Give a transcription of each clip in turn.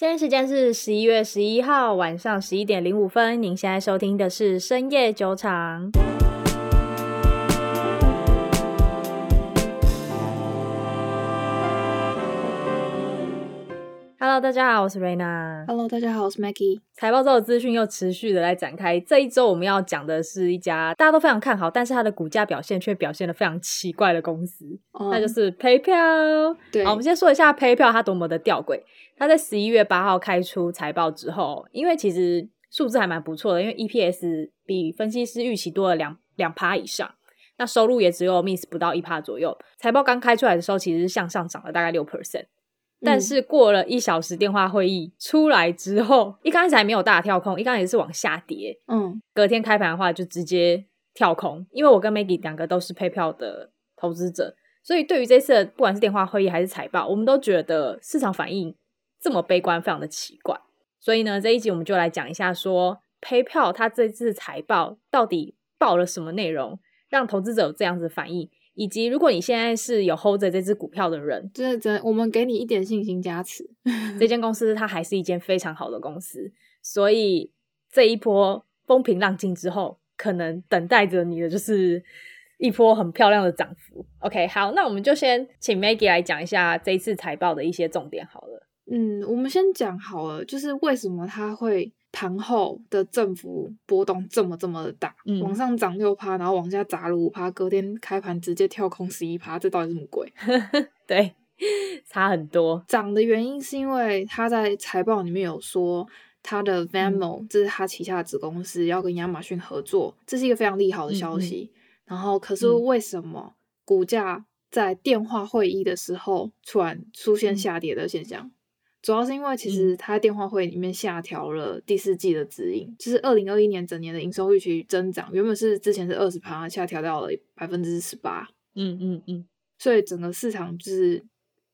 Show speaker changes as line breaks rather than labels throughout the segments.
现在时间是十一月十一号晚上十一点零五分。您现在收听的是深夜酒场。Hello，大家好，我是 Raina。
Hello，大家好，我是 Maggie。
财报周的资讯又持续的来展开。这一周我们要讲的是一家大家都非常看好，但是它的股价表现却表现的非常奇怪的公司，oh. 那就是 PayPal。
对，
好，我们先说一下 PayPal 它多么的吊诡。它在十一月八号开出财报之后，因为其实数字还蛮不错的，因为 EPS 比分析师预期多了两两趴以上，那收入也只有 miss 不到一趴左右。财报刚开出来的时候，其实是向上涨了大概六 percent。但是过了一小时电话会议出来之后，一开始还没有大跳空，一开始是往下跌。
嗯，
隔天开盘的话就直接跳空。因为我跟 Maggie 两个都是 PayPal 的投资者，所以对于这次的不管是电话会议还是财报，我们都觉得市场反应这么悲观，非常的奇怪。所以呢，这一集我们就来讲一下说，说 PayPal 它这次财报到底报了什么内容，让投资者有这样子的反应。以及，如果你现在是有 hold 着这只股票的人，
真的真的，我们给你一点信心加持。
这间公司它还是一间非常好的公司，所以这一波风平浪静之后，可能等待着你的就是一波很漂亮的涨幅。OK，好，那我们就先请 Maggie 来讲一下这一次财报的一些重点好了。
嗯，我们先讲好了，就是为什么它会。盘后的振幅波动这么这么的大，嗯、往上涨六趴，然后往下砸了五趴，隔天开盘直接跳空十一趴，这到底是什么鬼？
对，差很多。
涨的原因是因为他在财报里面有说，他的 Venmo、嗯、这是他旗下的子公司要跟亚马逊合作，这是一个非常利好的消息。嗯嗯然后，可是为什么股价在电话会议的时候突然出现下跌的现象？嗯主要是因为其实他在电话会里面下调了第四季的指引，嗯、就是二零二一年整年的营收预期增长，原本是之前是二十趴，下调到了百分之十八。
嗯嗯嗯，
所以整个市场就是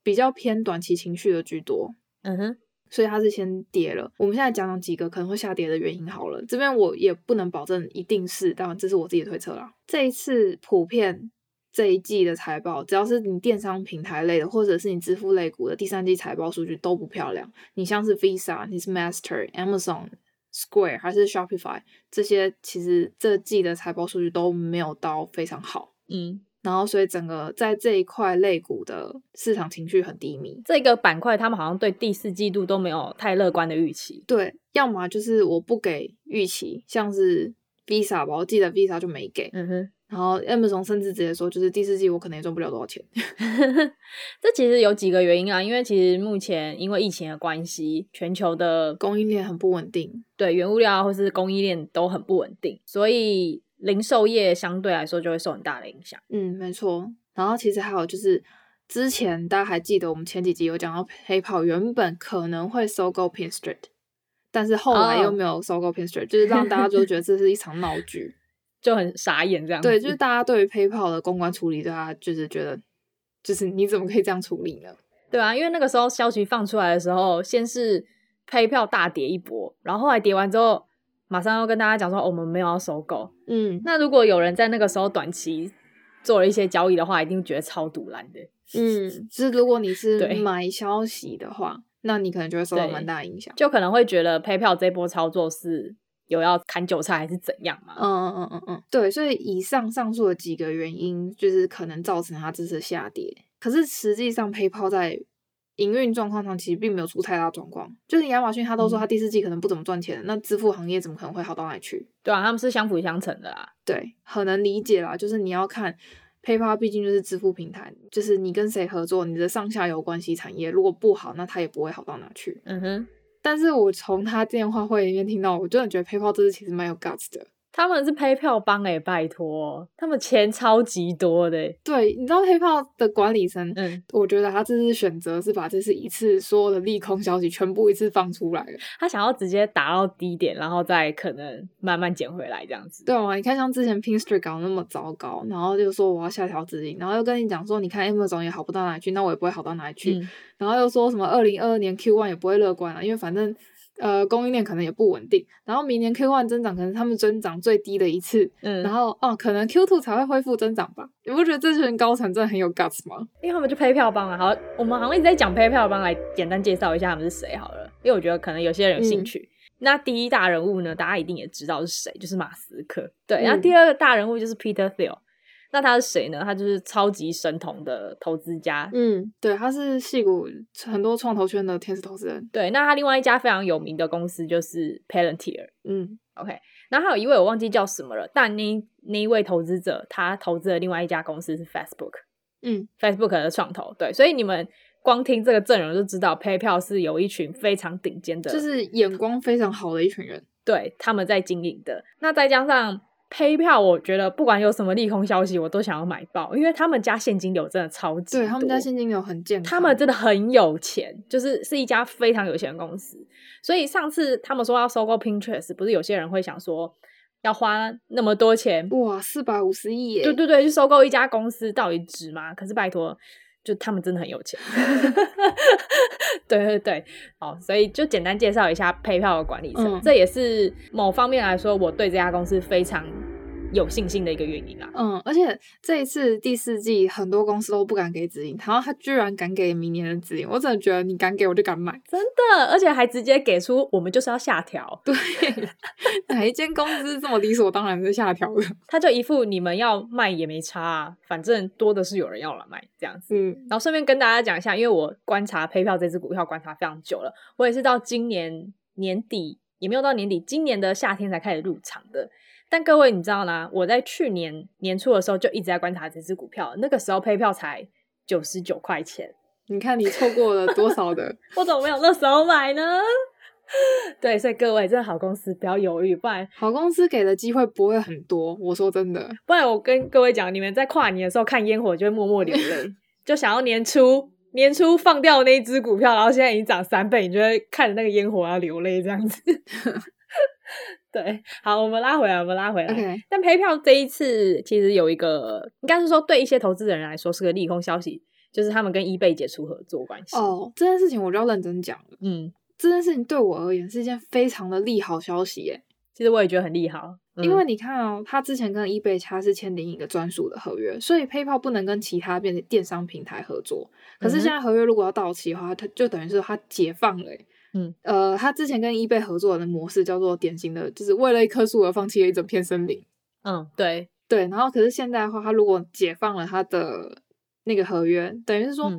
比较偏短期情绪的居多。
嗯哼，
所以它是先跌了。我们现在讲讲几个可能会下跌的原因好了，这边我也不能保证一定是，当然这是我自己的推测啦。这一次普遍。这一季的财报，只要是你电商平台类的，或者是你支付类股的，第三季财报数据都不漂亮。你像是 Visa、你是 Master、Amazon、Square 还是 Shopify 这些，其实这季的财报数据都没有到非常好。
嗯，
然后所以整个在这一块类股的市场情绪很低迷。
这个板块他们好像对第四季度都没有太乐观的预期。
对，要么就是我不给预期，像是 Visa 吧，我记得 Visa 就没给。
嗯哼。
然后 Amazon 甚至直接说，就是第四季我可能也赚不了多少钱。
这其实有几个原因啊，因为其实目前因为疫情的关系，全球的
供应链很不稳定，
对，原物料或是供应链都很不稳定，所以零售业相对来说就会受很大的影响。
嗯，没错。然后其实还有就是，之前大家还记得我们前几集有讲到 PayPal 原本可能会收购 Pin Street，但是后来又没有收购 Pin Street，、oh. 就是让大家就觉得这是一场闹剧。
就很傻眼这样子。
对，就是大家对于 PayPal 的公关处理，对他就是觉得，就是你怎么可以这样处理呢？
对啊，因为那个时候消息放出来的时候，先是 PayPal 大跌一波，然后后来跌完之后，马上又跟大家讲说，哦，我们没有要收购。
嗯，
那如果有人在那个时候短期做了一些交易的话，一定觉得超堵烂的。
嗯，就是如果你是 买消息的话，那你可能就会受到蛮大影响，
就可能会觉得 PayPal 这波操作是。有要砍韭菜还是怎样嘛？
嗯嗯嗯嗯嗯，对，所以以上上述的几个原因，就是可能造成它这次下跌。可是实际上，PayPal 在营运状况上其实并没有出太大状况。就是亚马逊他都说他第四季可能不怎么赚钱，嗯、那支付行业怎么可能会好到哪里去？
对啊，他们是相辅相成的啦。
对，很能理解啦。就是你要看 PayPal，毕竟就是支付平台，就是你跟谁合作，你的上下游关系产业如果不好，那它也不会好到哪去。
嗯哼。
但是我从他电话会里面听到，我真的觉得 PayPal 这次其实蛮有 guts 的。
他们是 PayPal 帮诶，拜托，他们钱超级多的。
对，你知道 PayPal 的管理层，
嗯，
我觉得他这次选择是把这次一次所有的利空消息全部一次放出来了。
他想要直接打到低点，然后再可能慢慢捡回来这样子。
对啊，你看像之前 Pinterest 搞那么糟糕，然后就说我要下调指引，然后又跟你讲说，你看 Amazon 也好不到哪里去，那我也不会好到哪里去。嗯、然后又说什么二零二二年 Q1 也不会乐观了，因为反正。呃，供应链可能也不稳定，然后明年 Q one 增长可能他们增长最低的一次，
嗯，
然后哦，可能 Q two 才会恢复增长吧？你不觉得这群高层真的很有 guts 吗？
因为他们就 PayPal 帮啊，好，我们好像一直在讲 PayPal 帮，来简单介绍一下他们是谁好了。因为我觉得可能有些人有兴趣。嗯、那第一大人物呢，大家一定也知道是谁，就是马斯克。对，然后、第二个大人物就是 Peter Thiel。那他是谁呢？他就是超级神童的投资家。
嗯，对，他是戏骨很多创投圈的天使投资人。
对，那他另外一家非常有名的公司就是 Palantir。
嗯
，OK。然后还有一位我忘记叫什么了，但那那一位投资者他投资的另外一家公司是 Facebook。
嗯
，Facebook 的创投。对，所以你们光听这个阵容就知道，PayPal 是有一群非常顶尖的，
就是眼光非常好的一群人。
对，他们在经营的。那再加上。PayPal，我觉得不管有什么利空消息，我都想要买爆，因为他们家现金流真的超级多。
对，他们家现金流很健康，
他们真的很有钱，就是是一家非常有钱的公司。所以上次他们说要收购 Pinterest，不是有些人会想说要花那么多钱？
哇，四百五十亿耶！
对对对，去收购一家公司到底值吗？可是拜托。就他们真的很有钱，对对对，好，所以就简单介绍一下 PayPal 的管理层，嗯、这也是某方面来说，我对这家公司非常。有信心的一个原因啊，
嗯，而且这一次第四季很多公司都不敢给指引，然后他居然敢给明年的指引，我真的觉得你敢给我就敢买，
真的，而且还直接给出我们就是要下调，
对，哪一间公司这么理所当然是下调的？
他就一副你们要卖也没差啊，反正多的是有人要来买这样子，
嗯，
然后顺便跟大家讲一下，因为我观察 PayPal 这只股票观察非常久了，我也是到今年年底也没有到年底，今年的夏天才开始入场的。但各位，你知道吗？我在去年年初的时候就一直在观察这只股票，那个时候 PayPal 才九十九块钱。
你看你错过了多少的？
我怎么没有那时候买呢？对，所以各位，真的好公司不要犹豫，不然
好公司给的机会不会很多。我说真的，
不然我跟各位讲，你们在跨年的时候看烟火就会默默流泪，就想要年初年初放掉那一支股票，然后现在已经涨三倍，你就会看着那个烟火要流泪这样子。对，好，我们拉回来，我们拉回来。
Okay.
但 PayPal 这一次其实有一个，应该是说对一些投资人来说是个利空消息，就是他们跟 eBay 解除合作关系。
哦，这件事情我就要认真讲了。
嗯，
这件事情对我而言是一件非常的利好消息耶。
其实我也觉得很利好，
嗯、因为你看哦，他之前跟 eBay 他是签订一个专属的合约，所以 PayPal 不能跟其他变电商平台合作。可是现在合约如果要到期的话，他就等于是他解放了。
嗯，
呃，他之前跟 eBay 合作的模式叫做典型的，就是为了一棵树而放弃了一整片森林。
嗯，对
对。然后，可是现在的话，他如果解放了他的那个合约，等于是说，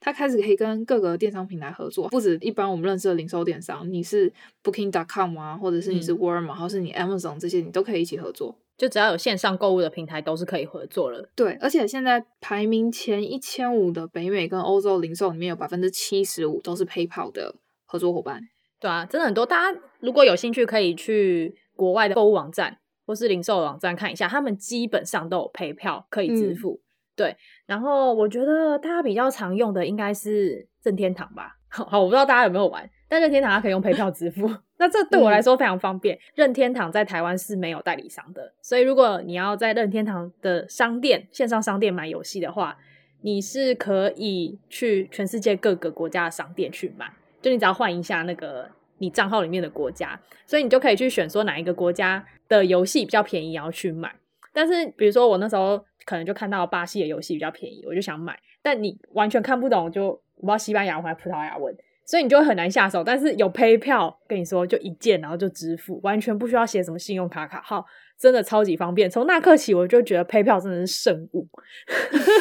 他开始可以跟各个电商平台合作，嗯、不止一般我们认识的零售电商，你是 Booking.com 啊，或者是你是 Walmart，或是你 Amazon 这些，你都可以一起合作。
就只要有线上购物的平台，都是可以合作了。
对，而且现在排名前一千五的北美跟欧洲零售里面有百分之七十五都是 PayPal 的。合作伙伴，对
啊，真的很多。大家如果有兴趣，可以去国外的购物网站或是零售网站看一下，他们基本上都有 PayPal 可以支付。嗯、对，然后我觉得大家比较常用的应该是任天堂吧。好，我不知道大家有没有玩，但任天堂它可以用 PayPal 支付，那这对我来说非常方便。嗯、任天堂在台湾是没有代理商的，所以如果你要在任天堂的商店、线上商店买游戏的话，你是可以去全世界各个国家的商店去买。就你只要换一下那个你账号里面的国家，所以你就可以去选说哪一个国家的游戏比较便宜，然后去买。但是比如说我那时候可能就看到巴西的游戏比较便宜，我就想买，但你完全看不懂，就我不知道西班牙文还是葡萄牙文，所以你就会很难下手。但是有 PayPal 跟你说就一键然后就支付，完全不需要写什么信用卡卡号，真的超级方便。从那刻起我就觉得 PayPal 真的是圣物，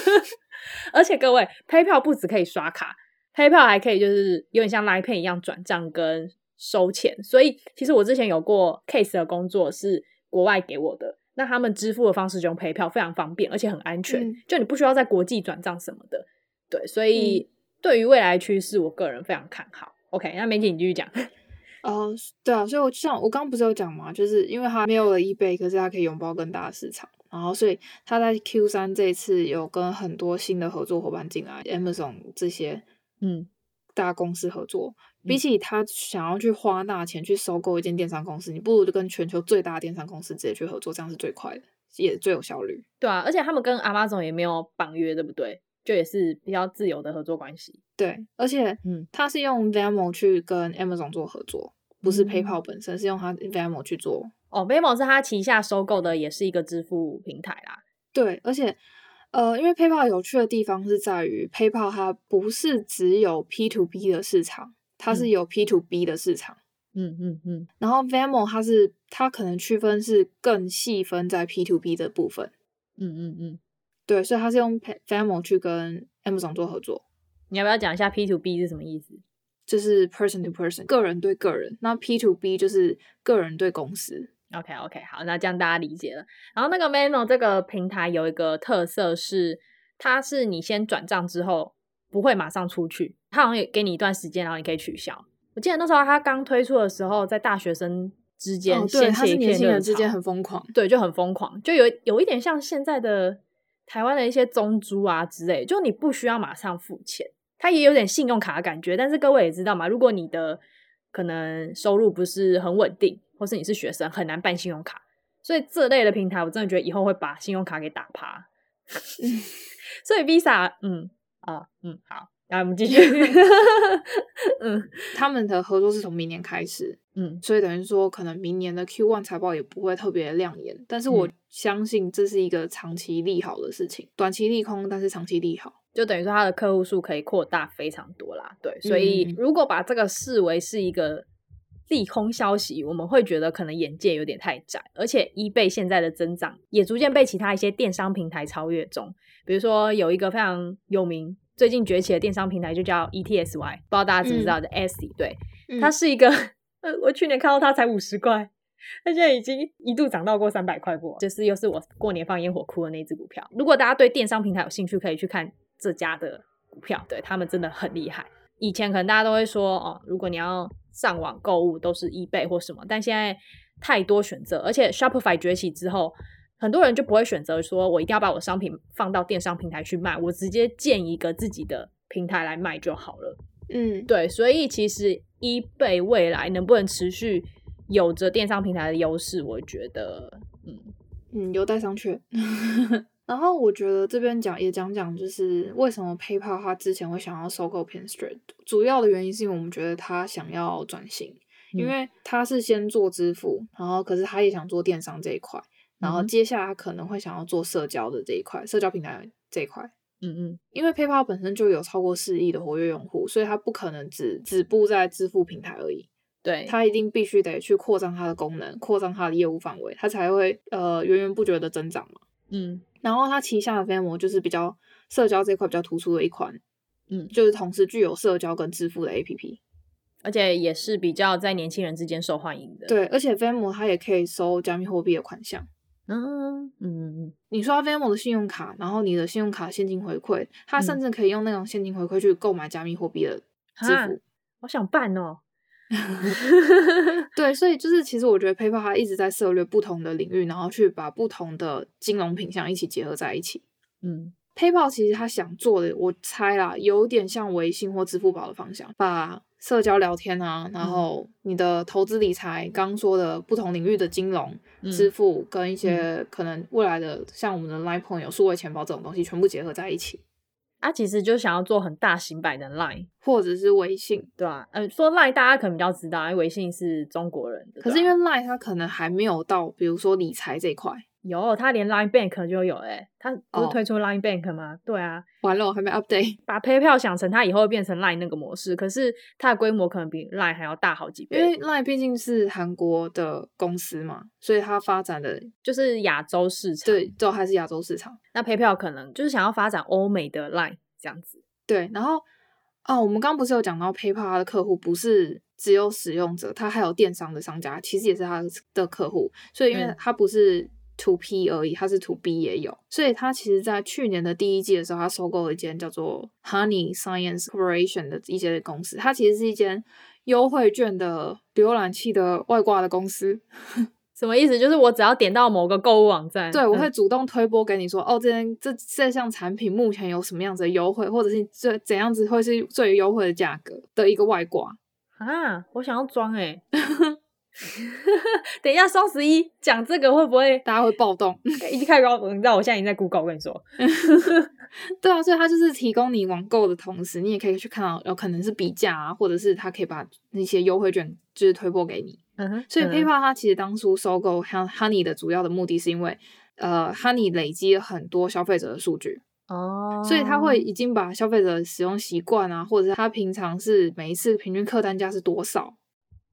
而且各位 PayPal 不只可以刷卡。PayPal 还可以，就是有点像 Line Pay 一样转账跟收钱，所以其实我之前有过 case 的工作是国外给我的，那他们支付的方式就用 PayPal，非常方便，而且很安全，嗯、就你不需要在国际转账什么的，对，所以对于未来趋势，我个人非常看好。OK，那梅姐你继续讲。
哦、呃，对啊，所以我像我刚刚不是有讲嘛，就是因为它没有了 eBay，可是它可以拥抱更大的市场，然后所以它在 Q 三这一次有跟很多新的合作伙伴进来，Amazon 这些。
嗯，
大公司合作，比起他想要去花大钱去收购一间电商公司，你不如就跟全球最大的电商公司直接去合作，这样是最快的，也最有效率。
对啊，而且他们跟 Amazon 也没有绑约，对不对？就也是比较自由的合作关系。
对，而且嗯，他是用 Venmo 去跟 Amazon 做合作，不是 PayPal 本身，嗯、是用他 Venmo 去做。哦
，Venmo 是他旗下收购的，也是一个支付平台啦。
对，而且。呃，因为 PayPal 有趣的地方是在于，PayPal 它不是只有 P to P 的市场，它是有 P to B 的市场。
嗯嗯嗯。
然后 Venmo 它是它可能区分是更细分在 P to B 的部分。
嗯嗯嗯。
对，所以它是用 Venmo 去跟 Amazon 做合作。
你要不要讲一下 P to B 是什么意思？
就是 person to person，个人对个人。那 P to B 就是个人对公司。
OK OK，好，那这样大家理解了。然后那个 Mano 这个平台有一个特色是，它是你先转账之后不会马上出去，它好像也给你一段时间，然后你可以取消。我记得那时候它刚推出的时候，在大学生之间，
哦，对，它是年轻人之间很疯狂，
对，就很疯狂，就有有一点像现在的台湾的一些中租啊之类，就你不需要马上付钱。它也有点信用卡的感觉，但是各位也知道嘛，如果你的可能收入不是很稳定，或是你是学生，很难办信用卡。所以这类的平台，我真的觉得以后会把信用卡给打趴。所以 Visa，嗯啊，嗯，好，那我们继续。
嗯，他们的合作是从明年开始，嗯，所以等于说可能明年的 Q1 财报也不会特别亮眼，但是我相信这是一个长期利好的事情，短期利空，但是长期利好。
就等于说，它的客户数可以扩大非常多啦，对，所以如果把这个视为是一个利空消息，我们会觉得可能眼界有点太窄，而且 eBay 现在的增长也逐渐被其他一些电商平台超越中。比如说有一个非常有名、最近崛起的电商平台，就叫 ETSY，不知道大家知不知道的 Etsy，对，它是一个，我去年看到它才五十块，它现在已经一度涨到过三百块过，就是又是我过年放烟火哭的那只股票。如果大家对电商平台有兴趣，可以去看。这家的股票，对，他们真的很厉害。以前可能大家都会说，哦，如果你要上网购物，都是 eBay 或什么。但现在太多选择，而且 Shopify 崛起之后，很多人就不会选择说我一定要把我商品放到电商平台去卖，我直接建一个自己的平台来卖就好了。
嗯，
对，所以其实 eBay 未来能不能持续有着电商平台的优势，我觉得，嗯
嗯，有待商榷。然后我觉得这边讲也讲讲，就是为什么 PayPal 它之前会想要收购 Pinterest，主要的原因是因为我们觉得它想要转型，因为它是先做支付，然后可是它也想做电商这一块，然后接下来它可能会想要做社交的这一块，社交平台这一块。
嗯嗯，
因为 PayPal 本身就有超过四亿的活跃用户，所以它不可能只止步在支付平台而已。
对，
它一定必须得去扩张它的功能，扩张它的业务范围，它才会呃源源不绝的增长嘛。
嗯。
然后它旗下的 Venmo 就是比较社交这块比较突出的一款，
嗯，
就是同时具有社交跟支付的 APP，
而且也是比较在年轻人之间受欢迎的。
对，而且 Venmo 它也可以收加密货币的款项。
嗯嗯嗯，
你刷 Venmo 的信用卡，然后你的信用卡现金回馈，它甚至可以用那种现金回馈去购买加密货币的支付。
我想办哦。
对，所以就是其实我觉得 PayPal 它一直在涉略不同的领域，然后去把不同的金融品项一起结合在一起。
嗯
，PayPal 其实它想做的，我猜啦，有点像微信或支付宝的方向，把社交聊天啊，然后你的投资理财，刚刚说的不同领域的金融、嗯、支付，跟一些可能未来的像我们的 Line Point 有数位钱包这种东西，全部结合在一起。
他、啊、其实就想要做很大型版的 Line
或者是微信，
对吧、啊？嗯，说 Line 大家可能比较知道，因为微信是中国人的。
可是因为 Line 它可能还没有到，比如说理财这一块。
有，他连 Line Bank 就有诶、欸，他不是推出 Line Bank 吗？Oh. 对啊，
完了，我还没 update。
把 PayPal 想成它以后会变成 Line 那个模式，可是它的规模可能比 Line 还要大好几倍。
因为 Line 毕竟是韩国的公司嘛，所以它发展的
就是亚洲市场。
对，就还是亚洲市场。
那 PayPal 可能就是想要发展欧美的 Line 这样子。
对，然后哦，我们刚刚不是有讲到 PayPal 它的客户不是只有使用者，他还有电商的商家，其实也是他的客户。所以因为他不是 To P 而已，它是 To B 也有。所以它其实，在去年的第一季的时候，它收购了一间叫做 Honey Science Corporation 的一些公司。它其实是一间优惠券的浏览器的外挂的公司。
什么意思？就是我只要点到某个购物网站，
对，我会主动推播给你说，嗯、哦，这件这这项产品目前有什么样子的优惠，或者是这怎样子会是最优惠的价格的一个外挂
啊？我想要装诶、欸、等一下双十一讲这个会不会
大家会暴动？
一开高，你知道我现在已经在 Google，我跟你说，
对啊，所以它就是提供你网购的同时，你也可以去看到有可能是比价啊，或者是它可以把那些优惠券就是推播给你。
嗯哼，
所以 PayPal 它其实当初收购 Honey 的主要的目的是因为，呃，Honey 累积了很多消费者的数据，哦，所以他会已经把消费者的使用习惯啊，或者是他平常是每一次平均客单价是多少，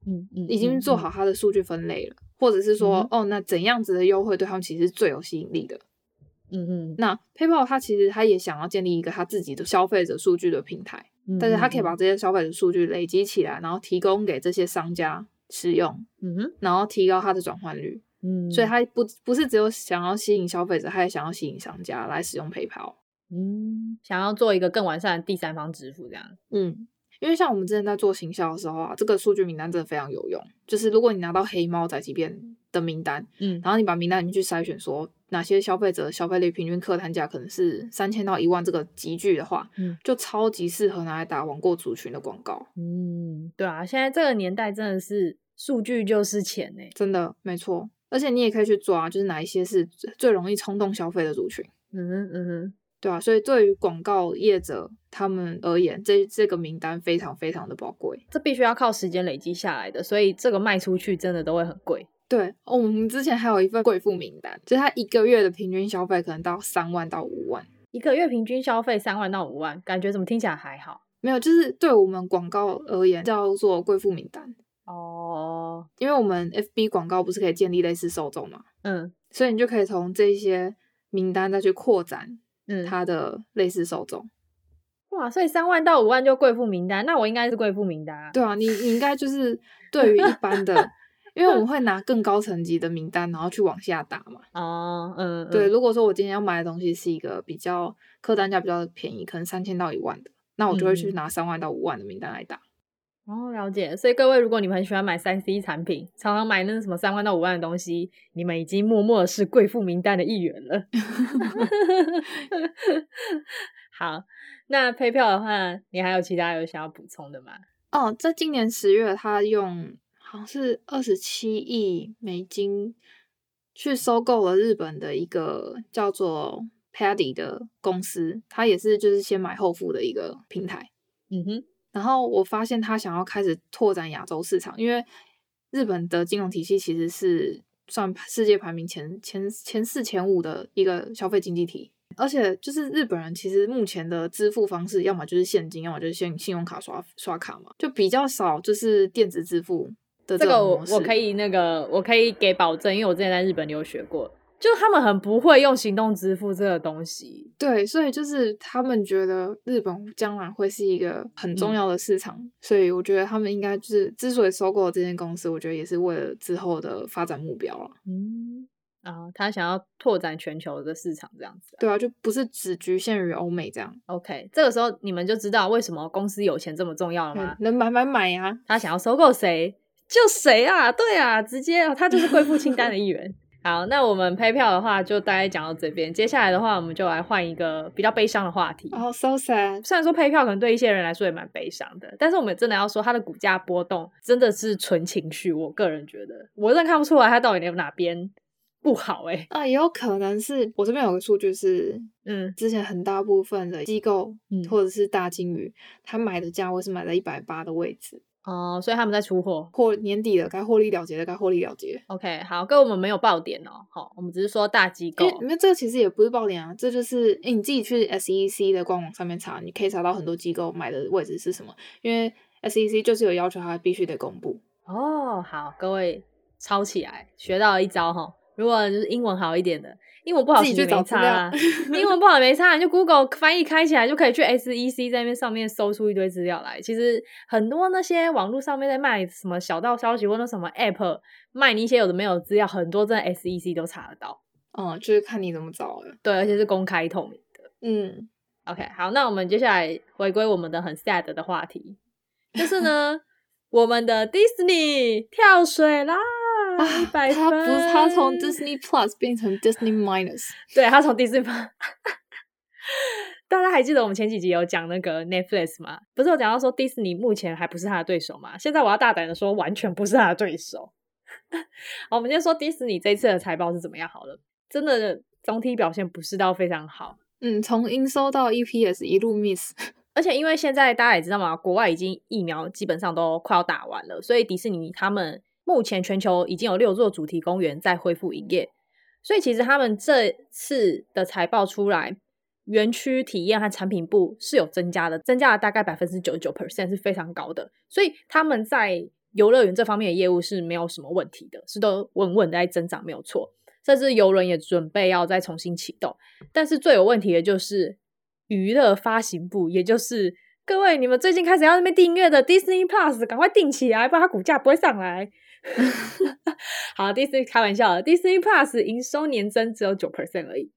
嗯嗯，
已经做好它的数据分类了，或者是说，哦，那怎样子的优惠对他们其实是最有吸引力的。
嗯嗯，
那 PayPal 它其实它也想要建立一个它自己的消费者数据的平台，嗯、但是它可以把这些消费者数据累积起来，然后提供给这些商家使用，
嗯哼，
然后提高它的转换率，
嗯，
所以它不不是只有想要吸引消费者，它也想要吸引商家来使用 PayPal，
嗯，想要做一个更完善的第三方支付这样，
嗯，因为像我们之前在做行销的时候啊，这个数据名单真的非常有用，就是如果你拿到黑猫宅急便的名单，
嗯，
然后你把名单里面去筛选说。哪些消费者消费率平均客单价可能是三千到一万这个级距的话，
嗯，
就超级适合拿来打网购族群的广告。
嗯，对啊，现在这个年代真的是数据就是钱呢，
真的没错。而且你也可以去抓，就是哪一些是最容易冲动消费的族群。
嗯哼嗯哼，
对啊，所以对于广告业者他们而言，这这个名单非常非常的宝贵，
这必须要靠时间累积下来的，所以这个卖出去真的都会很贵。
对，哦，我们之前还有一份贵妇名单，就是他一个月的平均消费可能到三万到五万，
一个月平均消费三万到五万，感觉怎么听起来还好？
没有，就是对我们广告而言叫做贵妇名单
哦，
因为我们 FB 广告不是可以建立类似受众嘛，
嗯，
所以你就可以从这些名单再去扩展，嗯，它的类似受众，
嗯。哇，所以三万到五万就贵妇名单，那我应该是贵妇名单啊？
对啊，你你应该就是对于一般的。因为我们会拿更高层级的名单，然后去往下打嘛。
哦，嗯，
对。如果说我今天要买的东西是一个比较客单价比较便宜，可能三千到一万的，那我就会去拿三万到五万的名单来打。
哦，了解。所以各位，如果你们很喜欢买三 C 产品，常常买那个什么三万到五万的东西，你们已经默默的是贵妇名单的一员了。好，那 PayPal 的话，你还有其他有想要补充的吗？
哦，在今年十月，他用。好像是二十七亿美金去收购了日本的一个叫做 Paddy 的公司，它也是就是先买后付的一个平台。
嗯哼，
然后我发现他想要开始拓展亚洲市场，因为日本的金融体系其实是算世界排名前前前四前五的一个消费经济体。而且就是日本人，其实目前的支付方式，要么就是现金，要么就是信信用卡刷刷卡嘛，就比较少就是电子支付。的，
这个我我可以那个我可以给保证，因为我之前在日本留学过，就他们很不会用行动支付这个东西。
对，所以就是他们觉得日本将来会是一个很重要的市场，嗯、所以我觉得他们应该就是之所以收购这间公司，我觉得也是为了之后的发展目标了。
嗯，啊，他想要拓展全球的市场这样子、啊。
对啊，就不是只局限于欧美这样。
OK，这个时候你们就知道为什么公司有钱这么重要了吗？
能买买买呀！
他想要收购谁？就谁啊？对啊，直接他就是贵妇清单的一员。好，那我们 PayPal 的话就大概讲到这边。接下来的话，我们就来换一个比较悲伤的话题。
哦、oh,，so sad。
虽然说 PayPal 可能对一些人来说也蛮悲伤的，但是我们真的要说它的股价波动真的是纯情绪。我个人觉得，我真的看不出来它到底有哪边不好哎、欸。
啊，也有可能是我这边有个数据是，
嗯，
之前很大部分的机构，
嗯，
或者是大金鱼，他买的价位是买在一百八的位置。
哦、呃，所以他们在出货，
或年底了，该获利了结的该获利了结。
OK，好，各位我们没有爆点哦，好，我们只是说大机构，
因为这个其实也不是爆点啊，这就是诶你自己去 SEC 的官网上面查，你可以查到很多机构买的位置是什么，因为 SEC 就是有要求它必须得公布。
哦，好，各位抄起来，学到了一招哈，如果就是英文好一点的。英文不好，自己去找差啊。英文不好没差，你就 Google 翻译开起来就可以去 SEC 在那边上面搜出一堆资料来。其实很多那些网络上面在卖什么小道消息或者什么 App 卖你一些有的没有资料，很多在 SEC 都查得到。
哦，就是看你怎么找了。
对，而且是公开透明的。
嗯
，OK，好，那我们接下来回归我们的很 sad 的话题，就是呢，我们的 Disney 跳水啦。啊，
他不是他从 Disney Plus 变成 Disney Minus，
对，他从 Disney Plus。大家还记得我们前几集有讲那个 Netflix 吗？不是有讲到说 Disney 目前还不是他的对手吗？现在我要大胆的说，完全不是他的对手。好，我们先说 Disney 这次的财报是怎么样好了，真的总体表现不是到非常好。
嗯，从营收到 EPS 一路 miss，
而且因为现在大家也知道嘛，国外已经疫苗基本上都快要打完了，所以迪士尼他们。目前全球已经有六座主题公园在恢复营业，所以其实他们这次的财报出来，园区体验和产品部是有增加的，增加了大概百分之九十九 percent，是非常高的。所以他们在游乐园这方面的业务是没有什么问题的，是都稳稳的在增长，没有错。甚至游轮也准备要再重新启动，但是最有问题的就是娱乐发行部，也就是各位你们最近开始要那边订阅的 Disney Plus，赶快订起来，不然它股价不会上来。好，Disney 开玩笑了，Disney Plus 营收年增只有九 percent 而已，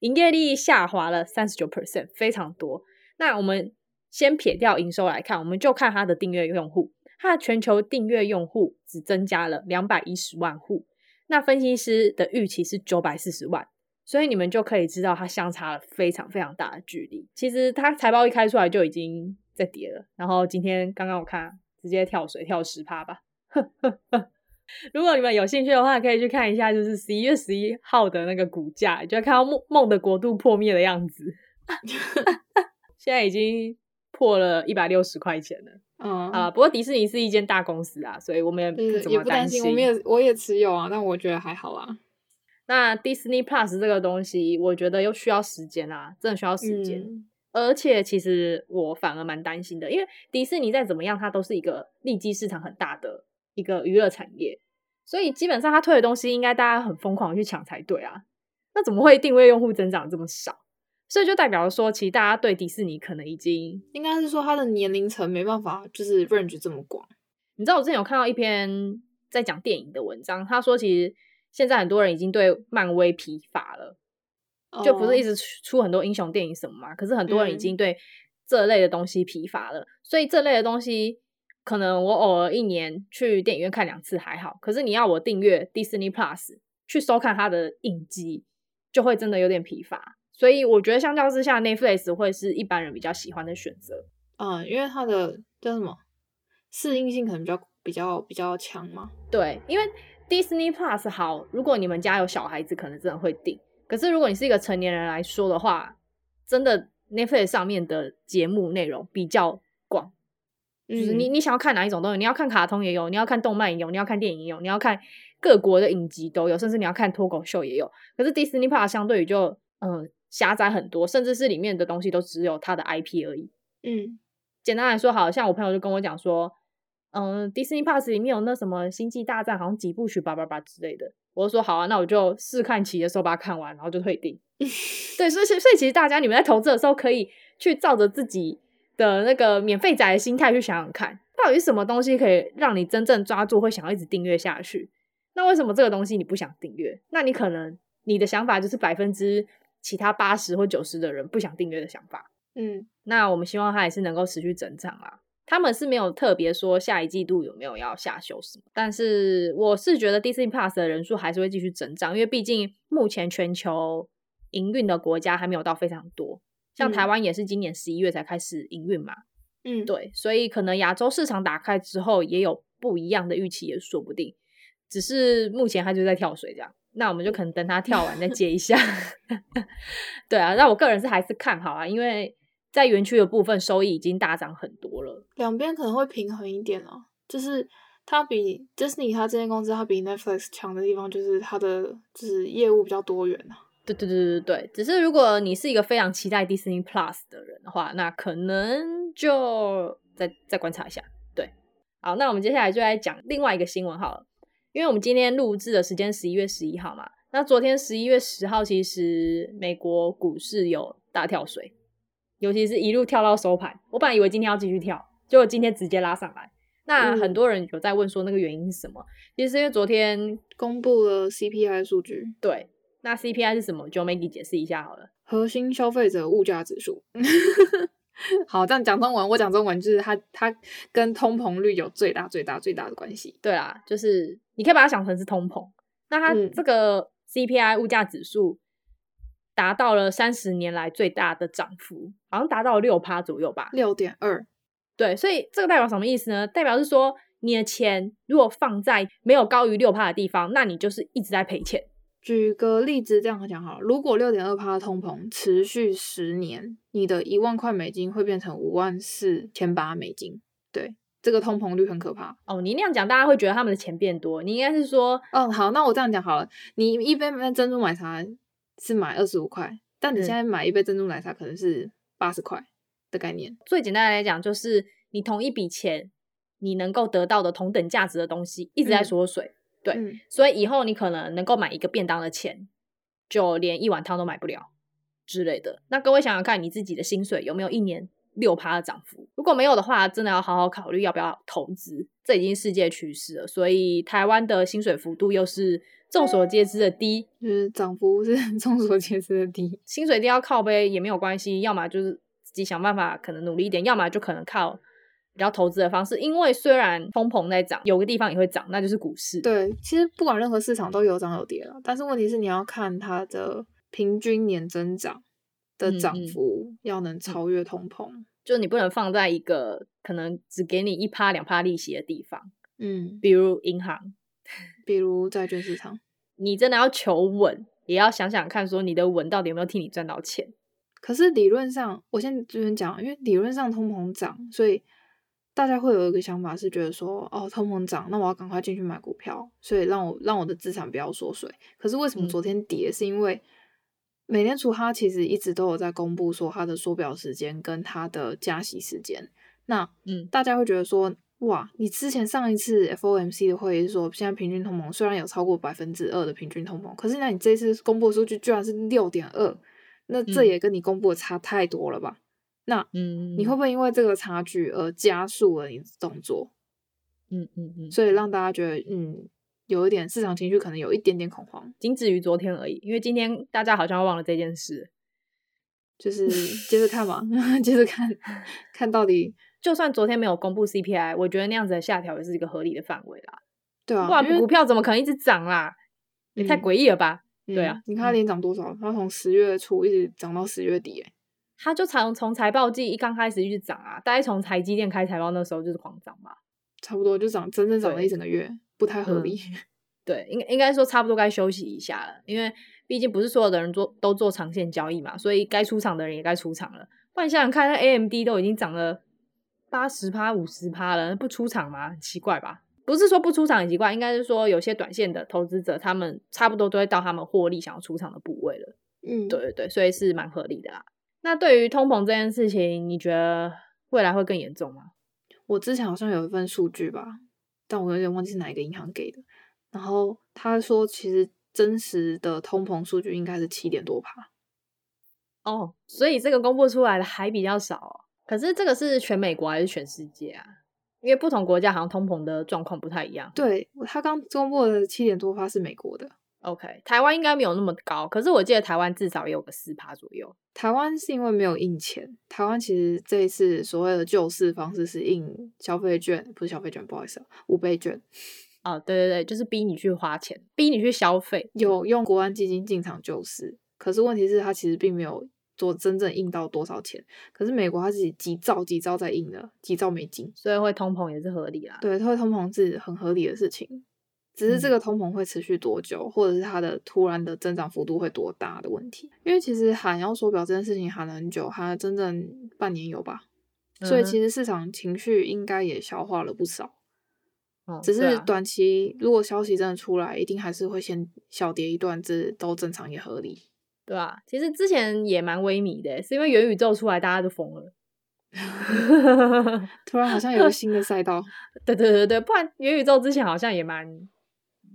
营业利益下滑了三十九 percent，非常多。那我们先撇掉营收来看，我们就看它的订阅用户，它的全球订阅用户只增加了两百一十万户。那分析师的预期是九百四十万，所以你们就可以知道它相差了非常非常大的距离。其实它财报一开出来就已经在跌了，然后今天刚刚我看直接跳水跳十趴吧。如果你们有兴趣的话，可以去看一下，就是十一月十一号的那个股价，就会看到梦梦的国度破灭的样子。现在已经破了一百六十块钱了。嗯啊，不过迪士尼是一间大公司啊，所以我们也不怎么担心。
我们也我也持有啊，但我觉得还好啊。
那 Disney Plus 这个东西，我觉得又需要时间啊，真的需要时间。嗯、而且其实我反而蛮担心的，因为迪士尼再怎么样，它都是一个利基市场很大的一个娱乐产业，所以基本上他推的东西，应该大家很疯狂去抢才对啊。那怎么会定位用户增长这么少？所以就代表说，其实大家对迪士尼可能已经
应该是说，他的年龄层没办法就是 range 这么广。
你知道我之前有看到一篇在讲电影的文章，他说其实现在很多人已经对漫威疲乏了，就不是一直出很多英雄电影什么嘛。可是很多人已经对这类的东西疲乏了，所以这类的东西可能我偶尔一年去电影院看两次还好，可是你要我订阅 Disney Plus 去收看它的影集，就会真的有点疲乏。所以我觉得相较之下，Netflix 会是一般人比较喜欢的选择。
嗯，因为它的叫什么适应性可能比较比较比较强嘛。
对，因为 Disney Plus 好，如果你们家有小孩子，可能真的会订。可是如果你是一个成年人来说的话，真的 Netflix 上面的节目内容比较广，就是你你想要看哪一种东西，你要看卡通也有，你要看动漫也有，你要看电影也有，你要看各国的影集都有，甚至你要看脱口秀也有。可是 Disney Plus 相对于就嗯。狭窄很多，甚至是里面的东西都只有它的 IP 而已。
嗯，
简单来说，好像我朋友就跟我讲说，嗯，Disney Plus 里面有那什么星际大战，好像几部曲，叭叭叭之类的。我就说好啊，那我就试看期的时候把它看完，然后就退订。对，所以所以其实大家你们在投资的时候，可以去照着自己的那个免费仔的心态去想想看，到底是什么东西可以让你真正抓住，会想要一直订阅下去。那为什么这个东西你不想订阅？那你可能你的想法就是百分之。其他八十或九十的人不想订阅的想法，
嗯，
那我们希望它也是能够持续增长啊。他们是没有特别说下一季度有没有要下修什么，但是我是觉得 Disney Plus 的人数还是会继续增长，因为毕竟目前全球营运的国家还没有到非常多，像台湾也是今年十一月才开始营运嘛，
嗯，
对，所以可能亚洲市场打开之后也有不一样的预期也说不定，只是目前它就在跳水这样。那我们就可能等它跳完再接一下，对啊，那我个人是还是看好啊，因为在园区的部分收益已经大涨很多了，
两边可能会平衡一点哦。就是它比 Disney 它这间公司它比 Netflix 强的地方，就是它的就是业务比较多元啊。
对对对对对，只是如果你是一个非常期待 Disney Plus 的人的话，那可能就再再观察一下。对，好，那我们接下来就来讲另外一个新闻好了。因为我们今天录制的时间十一月十一号嘛，那昨天十一月十号其实美国股市有大跳水，尤其是一路跳到收盘。我本来以为今天要继续跳，结果今天直接拉上来。那很多人有在问说那个原因是什么？其实因为昨天
公布了 CPI 数据。
对，那 CPI 是什么？就 Maggie 解释一下好了。
核心消费者物价指数。好，这样讲中文，我讲中文就是它它跟通膨率有最大最大最大的关系。
对啊，就是你可以把它想成是通膨。那它这个 CPI 物价指数达到了三十年来最大的涨幅，好像达到了六趴左右吧，
六点二。
对，所以这个代表什么意思呢？代表是说你的钱如果放在没有高于六趴的地方，那你就是一直在赔钱。
举个例子，这样讲好了。如果六点二趴的通膨持续十年，你的一万块美金会变成五万四千八美金。对，这个通膨率很可怕。
哦，你那样讲，大家会觉得他们的钱变多。你应该是说，
嗯，好，那我这样讲好了。你一杯杯珍珠奶茶是买二十五块，但你现在买一杯珍珠奶茶可能是八十块的概念。
最简单来讲，就是你同一笔钱，你能够得到的同等价值的东西一直在缩水。嗯、对、嗯，所以以后你可能能够买一个便当的钱，就连一碗汤都买不了之类的。那各位想想看，你自己的薪水有没有一年六趴的涨幅？如果没有的话，真的要好好考虑要不要投资。这已经世界趋势了，所以台湾的薪水幅度又是。众所皆知的低，
就是涨幅是 众所皆知的低。
薪水低要靠呗也没有关系，要么就是自己想办法，可能努力一点；要么就可能靠比较投资的方式。因为虽然通膨在涨，有个地方也会涨，那就是股市。
对，其实不管任何市场都有涨有跌了，但是问题是你要看它的平均年增长的涨幅要能超越通膨，嗯嗯，
就你不能放在一个可能只给你一趴两趴利息的地方，
嗯，
比如银行。
比如债券市场，
你真的要求稳，也要想想看，说你的稳到底有没有替你赚到钱。
可是理论上，我先这边讲，因为理论上通膨涨，所以大家会有一个想法是觉得说，哦，通膨涨，那我要赶快进去买股票，所以让我让我的资产不要缩水。可是为什么昨天跌？嗯、是因为美联储它其实一直都有在公布说它的缩表时间跟它的加息时间。那嗯，大家会觉得说。哇，你之前上一次 FOMC 的会议是说，现在平均通膨虽然有超过百分之二的平均通膨，可是那你这次公布的数据居然是六点二，那这也跟你公布的差太多了吧？嗯、那嗯，你会不会因为这个差距而加速了你的动作？
嗯嗯嗯，
所以让大家觉得嗯，有一点市场情绪可能有一点点恐慌，
仅止于昨天而已，因为今天大家好像忘了这件事，
就是接着看嘛，接着看 看到底。
就算昨天没有公布 CPI，我觉得那样子的下调也是一个合理的范围啦。
对啊，
不然股票怎么可能一直涨啦？也太诡异了吧？
嗯、
对啊，
你看它连涨多少？它从十月初一直涨到十月底，哎，
它就从从财报季一刚开始一直涨啊，大概从台积电开财报那时候就是狂涨嘛，
差不多就涨，真正涨了一整个月，不太合理。
嗯、对，应应该说差不多该休息一下了，因为毕竟不是所有的人做都做长线交易嘛，所以该出场的人也该出场了。不然想想看，那 AMD 都已经涨了。八十趴、五十趴了，不出场吗？很奇怪吧？不是说不出场很奇怪，应该是说有些短线的投资者，他们差不多都会到他们获利想要出场的部位了。
嗯，
对对对，所以是蛮合理的啦。那对于通膨这件事情，你觉得未来会更严重吗？
我之前好像有一份数据吧，但我有点忘记是哪一个银行给的。然后他说，其实真实的通膨数据应该是七点多趴。
哦，所以这个公布出来的还比较少哦。可是这个是全美国还是全世界啊？因为不同国家好像通膨的状况不太一样。
对，他刚公布的七点多趴是美国的。
OK，台湾应该没有那么高，可是我记得台湾至少也有个四趴左右。
台湾是因为没有印钱，台湾其实这一次所谓的救市方式是印消费券，不是消费券，不好意思，五倍券。
哦，对对对，就是逼你去花钱，逼你去消费，
有用国安基金进场救市，可是问题是它其实并没有。做真正印到多少钱？可是美国它自己几兆几兆在印的，几兆美金，
所以会通膨也是合理啦。
对，它会通膨是很合理的事情，只是这个通膨会持续多久，嗯、或者是它的突然的增长幅度会多大的问题。因为其实喊要缩表这件事情喊了很久，喊了整整半年有吧，所以其实市场情绪应该也消化了不少。
嗯、
只是短期如果消息真的出来，一定还是会先小跌一段，这都正常也合理。
对吧、啊？其实之前也蛮萎靡的，是因为元宇宙出来，大家都疯了。
突然好像有个新的赛道。
对对对对，不然元宇宙之前好像也蛮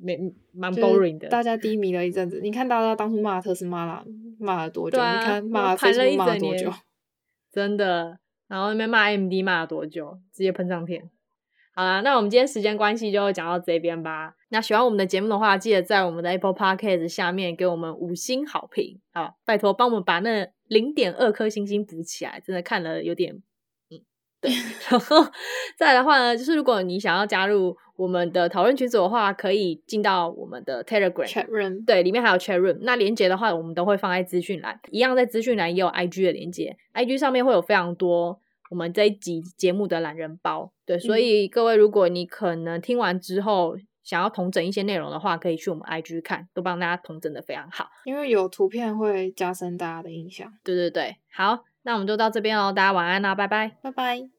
没蛮 boring 的。
大家低迷了一阵子。你看大家当初骂特斯拉了，骂了多久？
啊、
你看骂盘了一整年，
真的。然后那边骂 AMD 骂了多久？直接喷上天。好啦，那我们今天时间关系就讲到这边吧。那喜欢我们的节目的话，记得在我们的 Apple Podcast 下面给我们五星好评，啊，拜托帮我们把那零点二颗星星补起来，真的看了有点，嗯，对。然后再来的话呢，就是如果你想要加入我们的讨论群组的话，可以进到我们的 Telegram
Chat Room，
对，里面还有 Chat Room。那连接的话，我们都会放在资讯栏，一样在资讯栏也有 IG 的连接，IG 上面会有非常多。我们这一集节目的懒人包，对，所以各位，如果你可能听完之后想要统整一些内容的话，可以去我们 IG 看，都帮大家统整的非常好。
因为有图片会加深大家的印象。
对对对，好，那我们就到这边喽，大家晚安啦，拜拜，
拜拜。